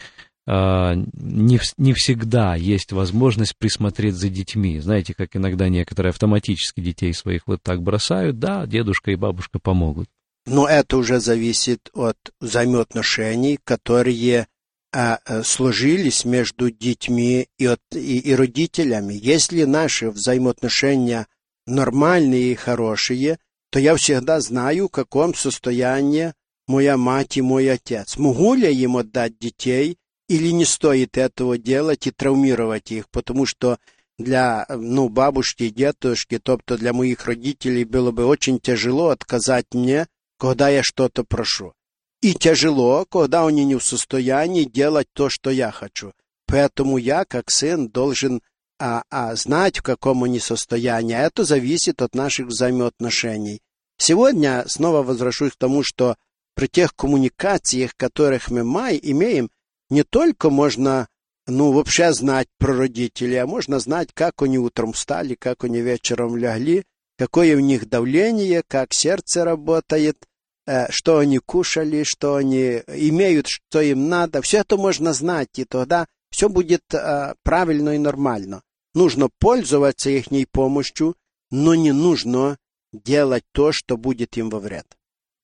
э, не, не всегда есть возможность присмотреть за детьми. Знаете, как иногда некоторые автоматически детей своих вот так бросают, да, дедушка и бабушка помогут. Но это уже зависит от взаимоотношений, которые а, сложились между детьми и, от, и, и родителями. Если наши взаимоотношения нормальные и хорошие, то я всегда знаю, в каком состоянии моя мать и мой отец. Могу ли я им отдать детей или не стоит этого делать и травмировать их, потому что для ну, бабушки и дедушки, тобто для моих родителей было бы очень тяжело отказать мне, когда я что-то прошу. И тяжело, когда они не в состоянии делать то, что я хочу. Поэтому я, как сын, должен а, а знать, в каком они состоянии. А это зависит от наших взаимоотношений. Сегодня снова возвращусь к тому, что при тех коммуникациях, которых мы май, имеем, не только можно ну, вообще знать про родителей, а можно знать, как они утром встали, как они вечером лягли, какое у них давление, как сердце работает, э, что они кушали, что они имеют, что им надо. Все это можно знать, и тогда все будет э, правильно и нормально. Нужно пользоваться их помощью, но не нужно делать то, что будет им во вред.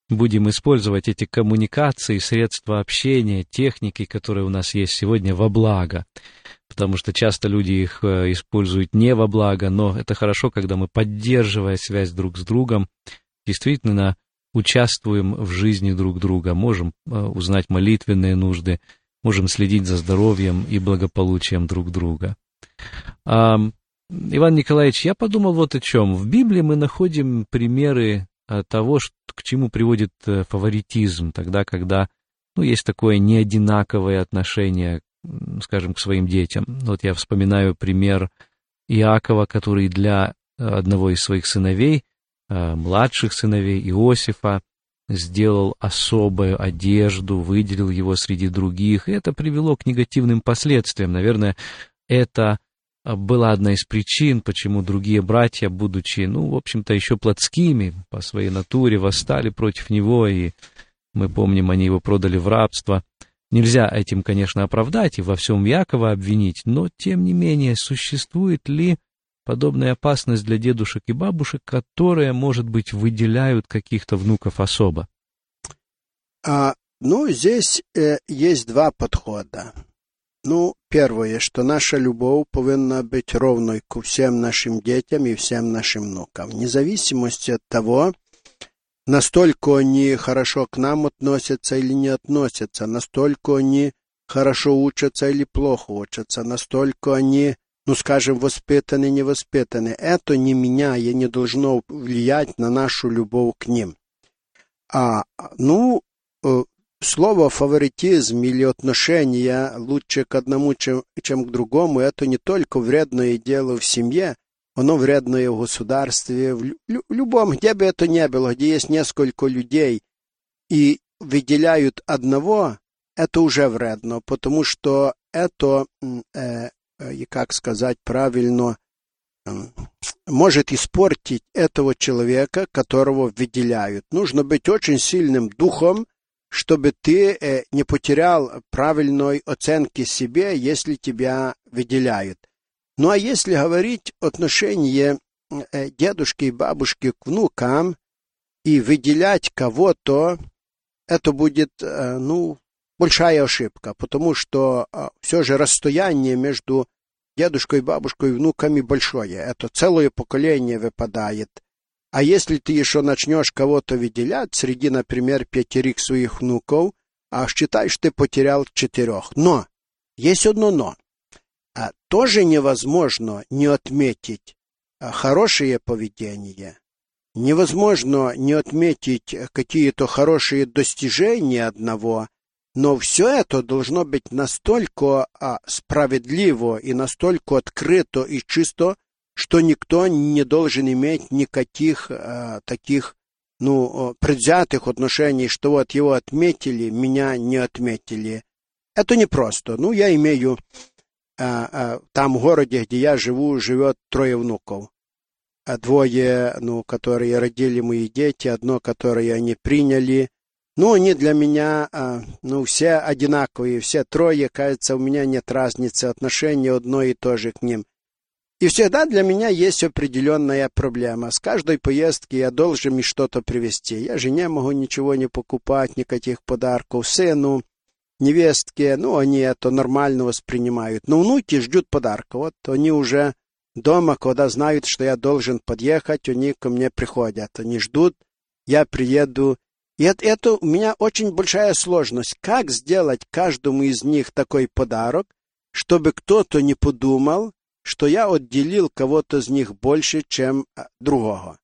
Будем использовать эти коммуникации, средства общения, техники, которые у нас есть сегодня, во благо. Потому что часто люди их э, используют не во благо, но это хорошо, когда мы, поддерживая связь друг с другом, действительно участвуем в жизни друг друга, можем э, узнать молитвенные нужды, можем следить за здоровьем и благополучием друг друга. Иван Николаевич, я подумал вот о чем. В Библии мы находим примеры э, того, к чему приводит э, фаворитизм, тогда, когда ну, есть такое неодинаковое отношение, скажем, к своим детям. Вот я вспоминаю пример Иакова, который для одного из своих сыновей, э, младших сыновей Иосифа, сделал особую одежду, выделил его среди других, и это привело к негативным последствиям. Наверное, это была одна из причин, почему другие братья, будучи, ну, в общем-то, еще плотскими по своей натуре, восстали против него, и мы помним, они его продали в рабство. Нельзя этим, конечно, оправдать и во всем Якова обвинить, но, тем не менее, существует ли подобная опасность для дедушек и бабушек, которые, может быть, выделяют каких-то внуков особо? А, ну, здесь э, есть два подхода. Ну, первое, что наша любовь повинна быть ровной ко всем нашим детям и всем нашим внукам, вне зависимости от того, настолько они хорошо к нам относятся или не относятся, настолько они хорошо учатся или плохо учатся, настолько они, ну, скажем, воспитаны, не воспитаны. Это не меня, и не должно влиять на нашу любовь к ним. А, ну, э, Слово «фаворитизм» или отношение лучше к одному, чем, чем к другому, это не только вредное дело в семье, оно вредное в государстве, в, лю, любом, где бы это ни было, где есть несколько людей и выделяют одного, это уже вредно, потому что это, э, э, как сказать правильно, может испортить этого человека, которого выделяют. Нужно быть очень сильным духом, чтобы ты э, не потерял правильной оценки себе, если тебя выделяют. Ну а если говорить отношение э, дедушки и бабушки к внукам и выделять кого-то, это будет, э, ну, большая ошибка, потому что все же расстояние между дедушкой, бабушкой и внуками большое. Это целое поколение выпадает. А если ты еще начнешь кого-то выделять среди, например, пятерых своих внуков, а считаешь, ты потерял четырех. Но, есть одно но. А тоже невозможно не отметить а, хорошее поведение. Невозможно не отметить какие-то хорошие достижения одного, но все это должно быть настолько а, справедливо и настолько открыто и чисто, что никто не должен иметь никаких э, таких ну, предвзятых отношений, что вот его отметили, меня не отметили. Это непросто. Ну, я имею э, э, там в городе, где я живу, живет трое внуков. А двое, ну, которые родили мои дети, одно, которое они приняли. Ну, они для меня, э, ну, все одинаковые, все трое, кажется, у меня нет разницы, отношения одно и то же к ним. И всегда для меня есть определенная проблема. С каждой поездки я должен что-то привезти. Я же не могу ничего не покупать, никаких подарков сыну, невестке. Ну, они это нормально воспринимают. Но внуки ждут подарка. Вот они уже дома, когда знают, что я должен подъехать, они ко мне приходят. Они ждут, я приеду. И это, это у меня очень большая сложность. Как сделать каждому из них такой подарок, чтобы кто-то не подумал, что я отделил кого-то из них больше, чем а, другого.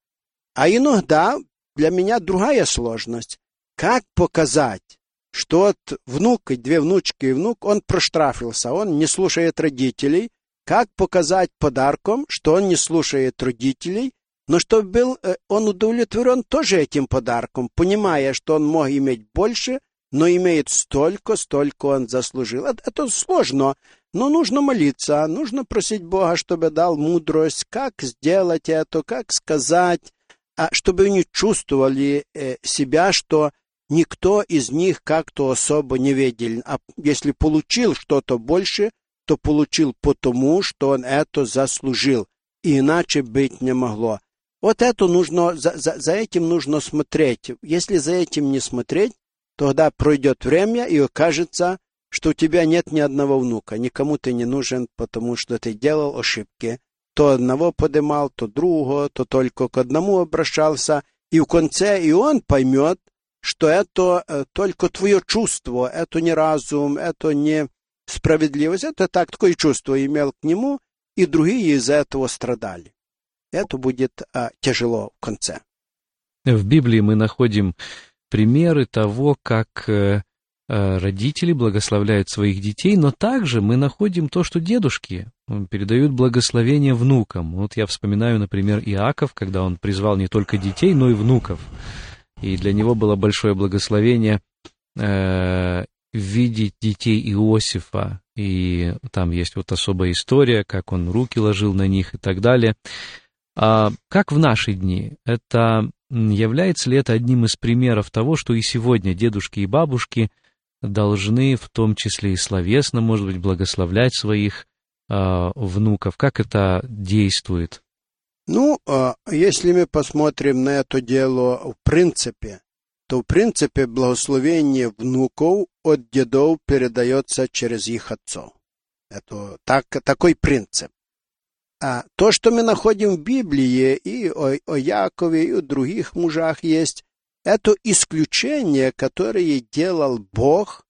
А иногда для меня другая сложность. Как показать, что от внука, две внучки и внук, он проштрафился, он не слушает родителей. Как показать подарком, что он не слушает родителей, но чтобы был э, он удовлетворен тоже этим подарком, понимая, что он мог иметь больше, но имеет столько, столько он заслужил. Это, это сложно, но нужно молиться, нужно просить Бога, чтобы дал мудрость, как сделать это, как сказать, а чтобы они чувствовали э, себя, что никто из них как-то особо не видел. А если получил что-то больше, то получил потому, что он это заслужил, и иначе быть не могло. Вот это нужно, за, за, за этим нужно смотреть. Если за этим не смотреть, тогда пройдет время и окажется, что у тебя нет ни одного внука, никому ты не нужен, потому что ты делал ошибки. То одного подымал, то другого, то только к одному обращался, и в конце и он поймет, что это э, только твое чувство, это не разум, это не справедливость, это так, такое чувство имел к нему, и другие из-за этого страдали. Это будет а, тяжело в конце. В Библии мы находим примеры того, как э, родители благословляют своих детей, но также мы находим то, что дедушки передают благословение внукам. Вот я вспоминаю, например, Иаков, когда он призвал не только детей, но и внуков. И для него было большое благословение э, видеть детей Иосифа, и там есть вот особая история, как он руки ложил на них и так далее. А как в наши дни? Это является ли это одним из примеров того, что и сегодня дедушки и бабушки должны, в том числе и словесно, может быть, благословлять своих э, внуков? Как это действует? Ну, а, если мы посмотрим на это дело в принципе, то в принципе благословение внуков от дедов передается через их отцов. Это так, такой принцип. А то, что мы находим в Библии и о, о Якове, и о других мужах есть, это исключение, которое делал Бог,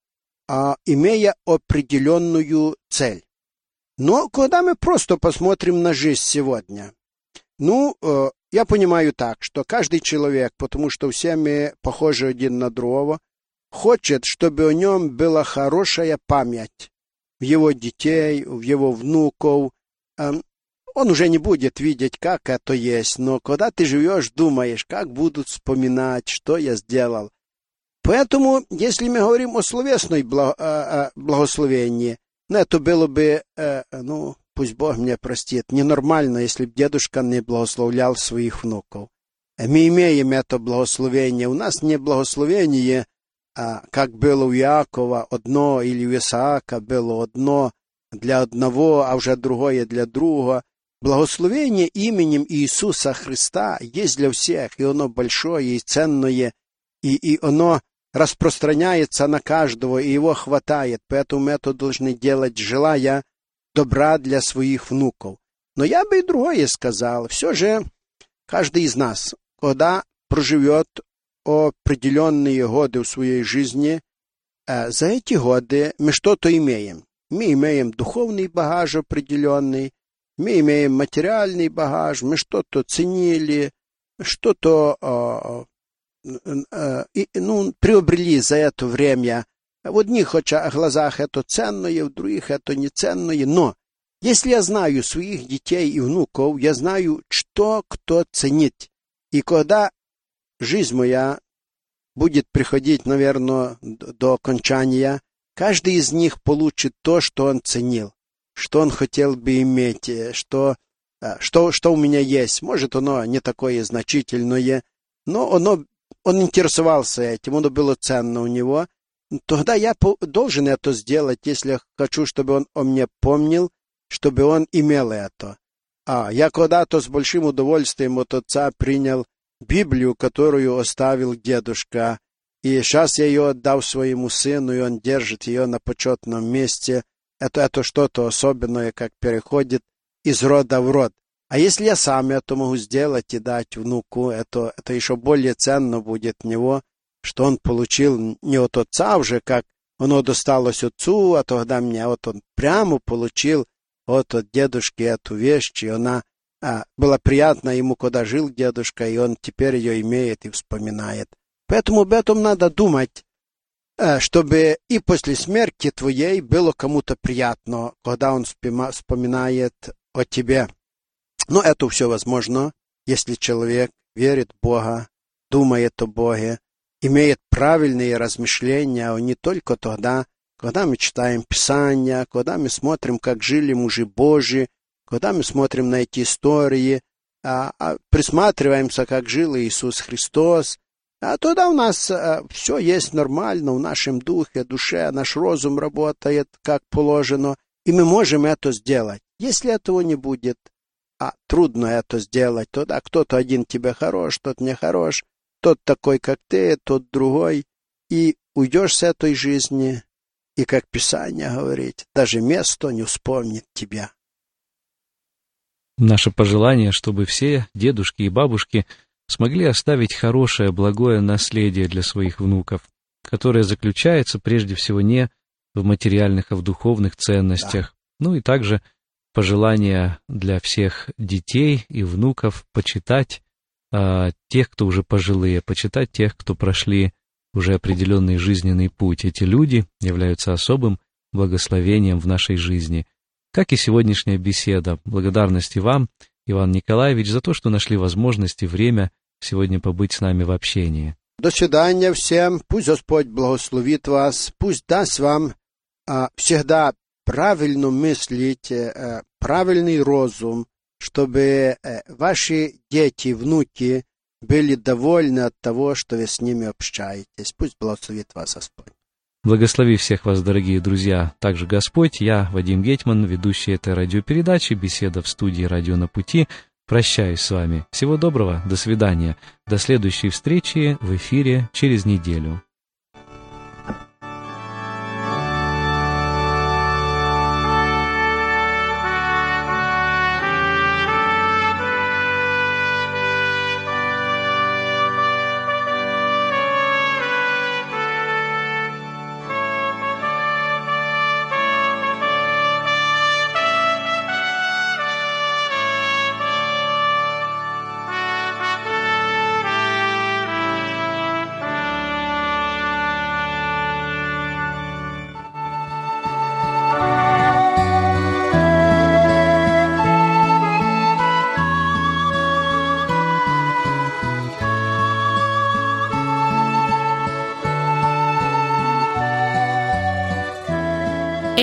а, имея определенную цель. Но когда мы просто посмотрим на жизнь сегодня, ну, э, я понимаю так, что каждый человек, потому что все мы похожи один на другого, хочет, чтобы у нем была хорошая память в его детей, в его внуков, эм, он уже не будет видеть, как это есть, но когда ты живешь, думаешь, как будут вспоминать, что я сделал. Поэтому, если мы говорим о словесной благословении, ну, это было бы, э, ну, пусть Бог меня простит, ненормально, если бы дедушка не благословлял своих внуков. Мы имеем это благословение. У нас не благословение, а, как было у Якова, одно, или у Исаака было одно для одного, а уже другое для другого. Благословение именем Иисуса Христа есть для всех, и оно большое и ценное, и, и оно распространяется на каждого, и его хватает, поэтому мы это должны делать, желая добра для своих внуков. Но я бы и другое сказал. Все же каждый из нас, когда проживет определенные годы в своей жизни, э, за эти годы мы что-то имеем. Мы имеем духовный багаж определенный, мы имеем материальный багаж, мы что-то ценили, что-то э, э, ну, приобрели за это время. В одних глазах это ценное, в других это не ценное, но если я знаю своих детей и внуков, я знаю, что кто ценит. И когда жизнь моя будет приходить, наверное, до окончания, каждый из них получит то, что он ценил что он хотел бы иметь, э, что, э, что, что у меня есть. Может, оно не такое значительное, но оно, он интересовался этим, оно было ценно у него. Тогда я должен это сделать, если хочу, чтобы он о мне помнил, чтобы он имел это. А я когда-то с большим удовольствием от отца принял Библию, которую оставил дедушка, и сейчас я ее отдал своему сыну, и он держит ее на почетном месте – это, это что-то особенное, как переходит из рода в род. А если я сам это могу сделать и дать внуку, это, это еще более ценно будет него, что он получил не от отца уже, как оно досталось отцу, а тогда мне, вот он прямо получил вот от дедушки эту вещь, и она а, была приятна ему, когда жил дедушка, и он теперь ее имеет и вспоминает. Поэтому об этом надо думать, чтобы и после смерти твоей было кому-то приятно, когда он вспоминает о тебе. Но это все возможно, если человек верит в Бога, думает о Боге, имеет правильные размышления, а не только тогда, когда мы читаем Писания, когда мы смотрим, как жили мужи Божьи, когда мы смотрим на эти истории, а, а присматриваемся, как жил Иисус Христос, а тогда у нас а, все есть нормально, в нашем духе, душе, наш разум работает как положено, и мы можем это сделать. Если этого не будет, а трудно это сделать, тогда кто-то один тебе хорош, тот не хорош, тот такой, как ты, тот другой, и уйдешь с этой жизни, и, как Писание говорит, даже место не вспомнит тебя. Наше пожелание, чтобы все дедушки и бабушки – смогли оставить хорошее, благое наследие для своих внуков, которое заключается прежде всего не в материальных, а в духовных ценностях, да. ну и также пожелания для всех детей и внуков почитать а, тех, кто уже пожилые, почитать тех, кто прошли уже определенный жизненный путь. Эти люди являются особым благословением в нашей жизни. Как и сегодняшняя беседа. Благодарности вам, Иван Николаевич, за то, что нашли возможность и время сегодня побыть с нами в общении. До свидания всем. Пусть Господь благословит вас. Пусть даст вам а, всегда правильно мыслить, а, правильный разум, чтобы а, ваши дети, внуки были довольны от того, что вы с ними общаетесь. Пусть благословит вас Господь. Благослови всех вас, дорогие друзья, также Господь. Я, Вадим Гетман, ведущий этой радиопередачи «Беседа в студии «Радио на пути». Прощаюсь с вами. Всего доброго, до свидания. До следующей встречи в эфире через неделю.